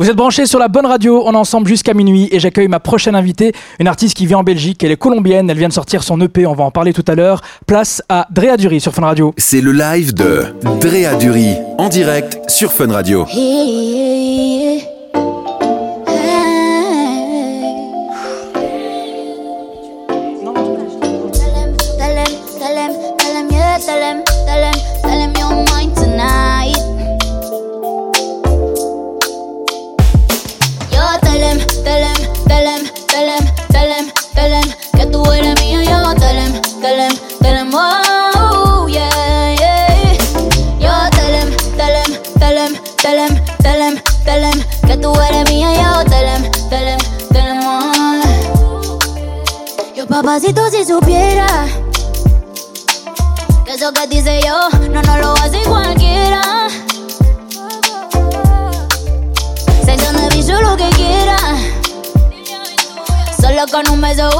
Vous êtes branchés sur la bonne radio, on est ensemble jusqu'à minuit et j'accueille ma prochaine invitée, une artiste qui vit en Belgique, elle est colombienne, elle vient de sortir son EP, on va en parler tout à l'heure. Place à Drea Dury sur Fun Radio. C'est le live de Drea Dury en direct sur Fun Radio. telem, telem, telem, que tú eres mía y yo telem, telem, telem. Yo papacito si supiera que eso que dice yo no no lo hace cualquiera. Sé donde yo lo que quiera, solo con un beso,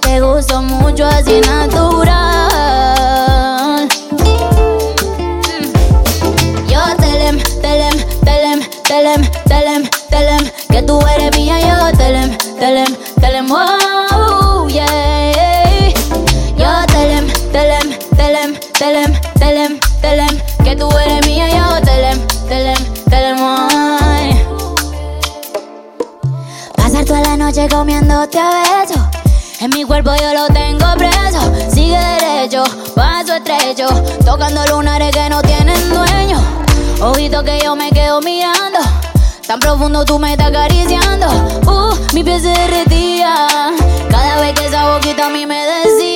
te gusta mucho así natural. Yo telem, telem, telem, telem, telem, telem, que tú eres mía, yo telem, telem, telem, wow, yeah. Yo telem, telem, telem, telem, telem, telem, que tú eres mía, yo telem, telem, telem, wow. Pasar toda la noche comiéndote a besos. En mi cuerpo yo lo tengo preso. Sigue derecho, paso estrecho. Tocando lunares que no tienen dueño. Ojito que yo me quedo mirando. Tan profundo tú me estás acariciando. Uh, mi piel se derretía. Cada vez que esa boquita a mí me decía,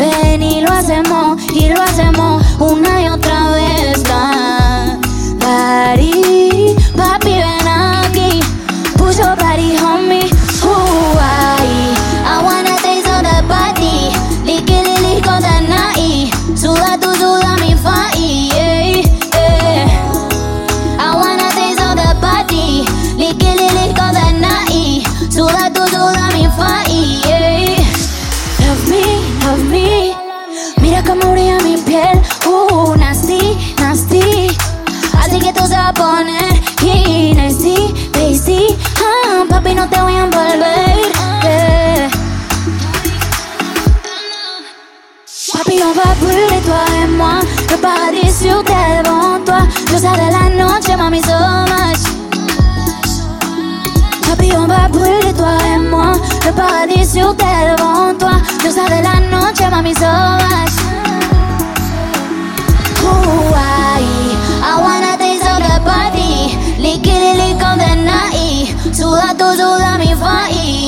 Ven y lo hacemos, y lo hacemos una y otra vez. Diosa de la noche, mami, so much. Va toi et moi. Le paradis sur devant toi. De la noche, mami, so much. I, wanna taste of the. Licky, lick on the night. Suda tu, suda mi fai.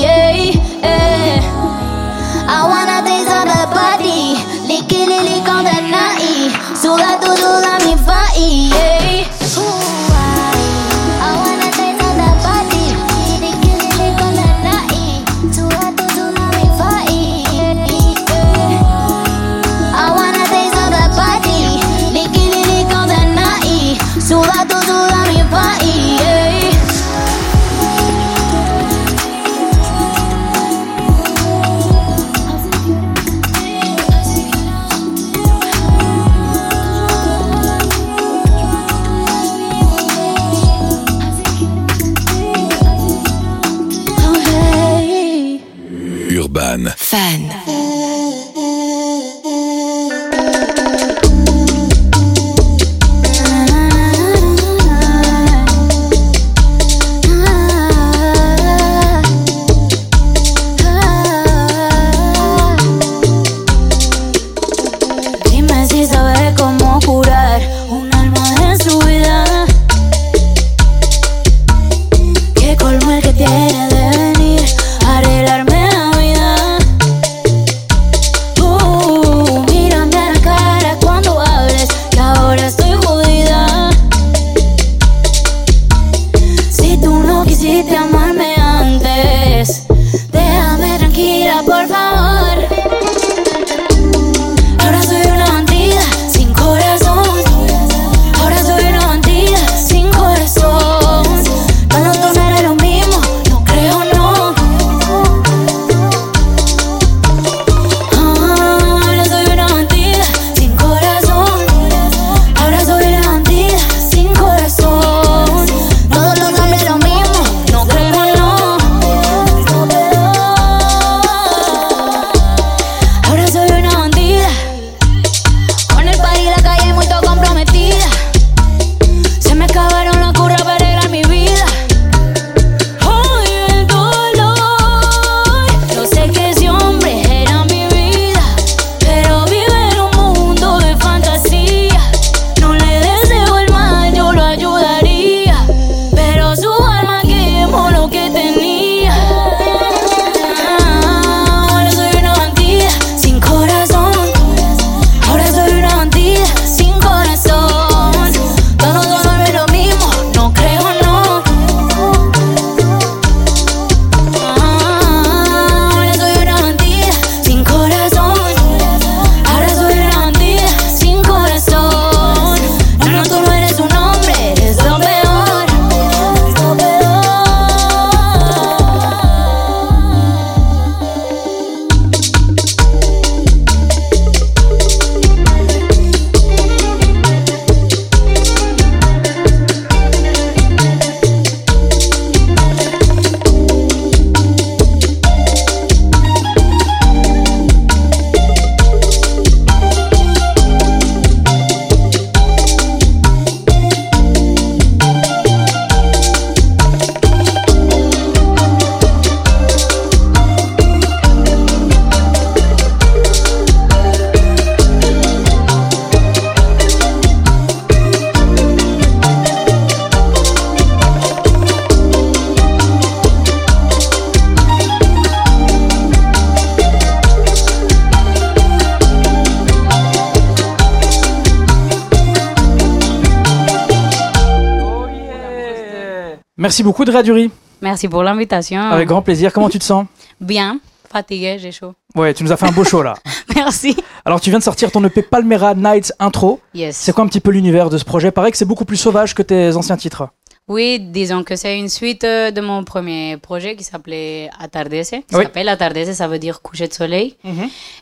Merci beaucoup, Drea Dury. Merci pour l'invitation. Avec grand plaisir. Comment tu te sens? Bien, fatigué, j'ai chaud. Ouais, tu nous as fait un beau show là. Merci. Alors, tu viens de sortir ton EP Palmera Nights Intro. Yes. C'est quoi un petit peu l'univers de ce projet? Pareil que c'est beaucoup plus sauvage que tes anciens titres. Oui, disons que c'est une suite euh, de mon premier projet qui s'appelait Atardece. Ça Oui. s'appelle Atardece, ça veut dire coucher de soleil.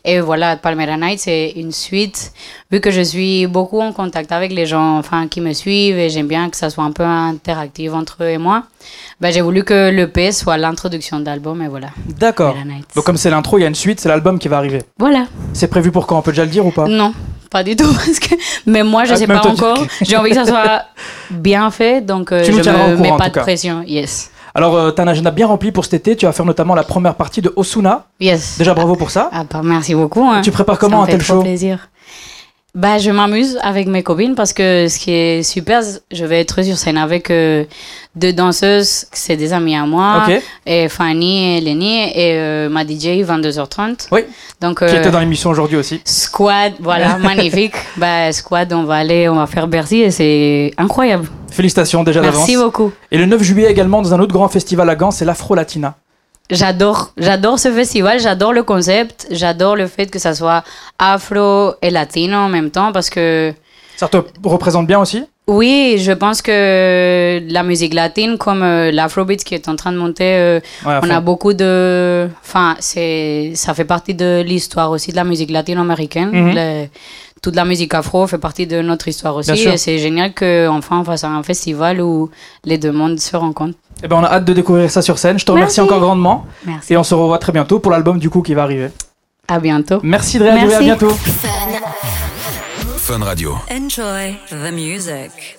Et voilà, Palmera Night, c'est une suite. Vu que je suis beaucoup en contact avec les gens enfin, qui me suivent et j'aime bien que ça soit un peu interactif entre eux et moi, ben, j'ai voulu que l'EP soit l'introduction d'album et voilà. D'accord. Donc, comme c'est l'intro, il y a une suite, c'est l'album qui va arriver. Voilà. C'est prévu pour quand? On peut déjà le dire ou pas? Non, pas du tout. Parce que... Mais moi, je Ah, sais pas tu- encore. J'ai envie que ça soit bien fait, donc euh, Tu je me mets courant, pas de pression. Yes. Alors, euh, t'as un agenda bien rempli pour cet été. Tu vas faire notamment la première partie de Osuna. Yes. Déjà, bravo pour ça. Ah, bah, merci beaucoup. hein. Tu prépares Ça comment me un tel show? plaisir. Bah, je m'amuse avec mes copines parce que ce qui est super, je vais être sur scène avec euh, deux danseuses, c'est des amis à moi, Ok. et Fanny et Lenny, et euh, ma DJ 22h30. Oui. Donc, Qui euh, était dans l'émission aujourd'hui aussi. Squad, voilà, magnifique. Bah, squad, on va aller, on va faire Bercy et c'est incroyable. Félicitations déjà d'avance. Merci beaucoup. Et le 9 juillet également, dans un autre grand festival à Gand, c'est l'Afro Latina. J'adore, j'adore ce festival, j'adore le concept, j'adore le fait que ça soit afro et latino en même temps parce que Ça te représente bien aussi? Oui, je pense que la musique latine comme euh, l'afrobeat qui est en train de monter, euh, Ouais, on a beaucoup de, enfin c'est, ça fait partie de l'histoire aussi de la musique latino-américaine. Mhm. Le- toute la musique afro fait partie de notre histoire aussi et c'est génial qu'enfin on fasse un festival où les deux mondes se rencontrent. Eh ben, on a hâte de découvrir ça sur scène. Je te remercie Merci. encore grandement. Merci. Et on se revoit très bientôt pour l'album du coup qui va arriver. À bientôt. Merci Drea à bientôt. Fun Radio. Enjoy the music.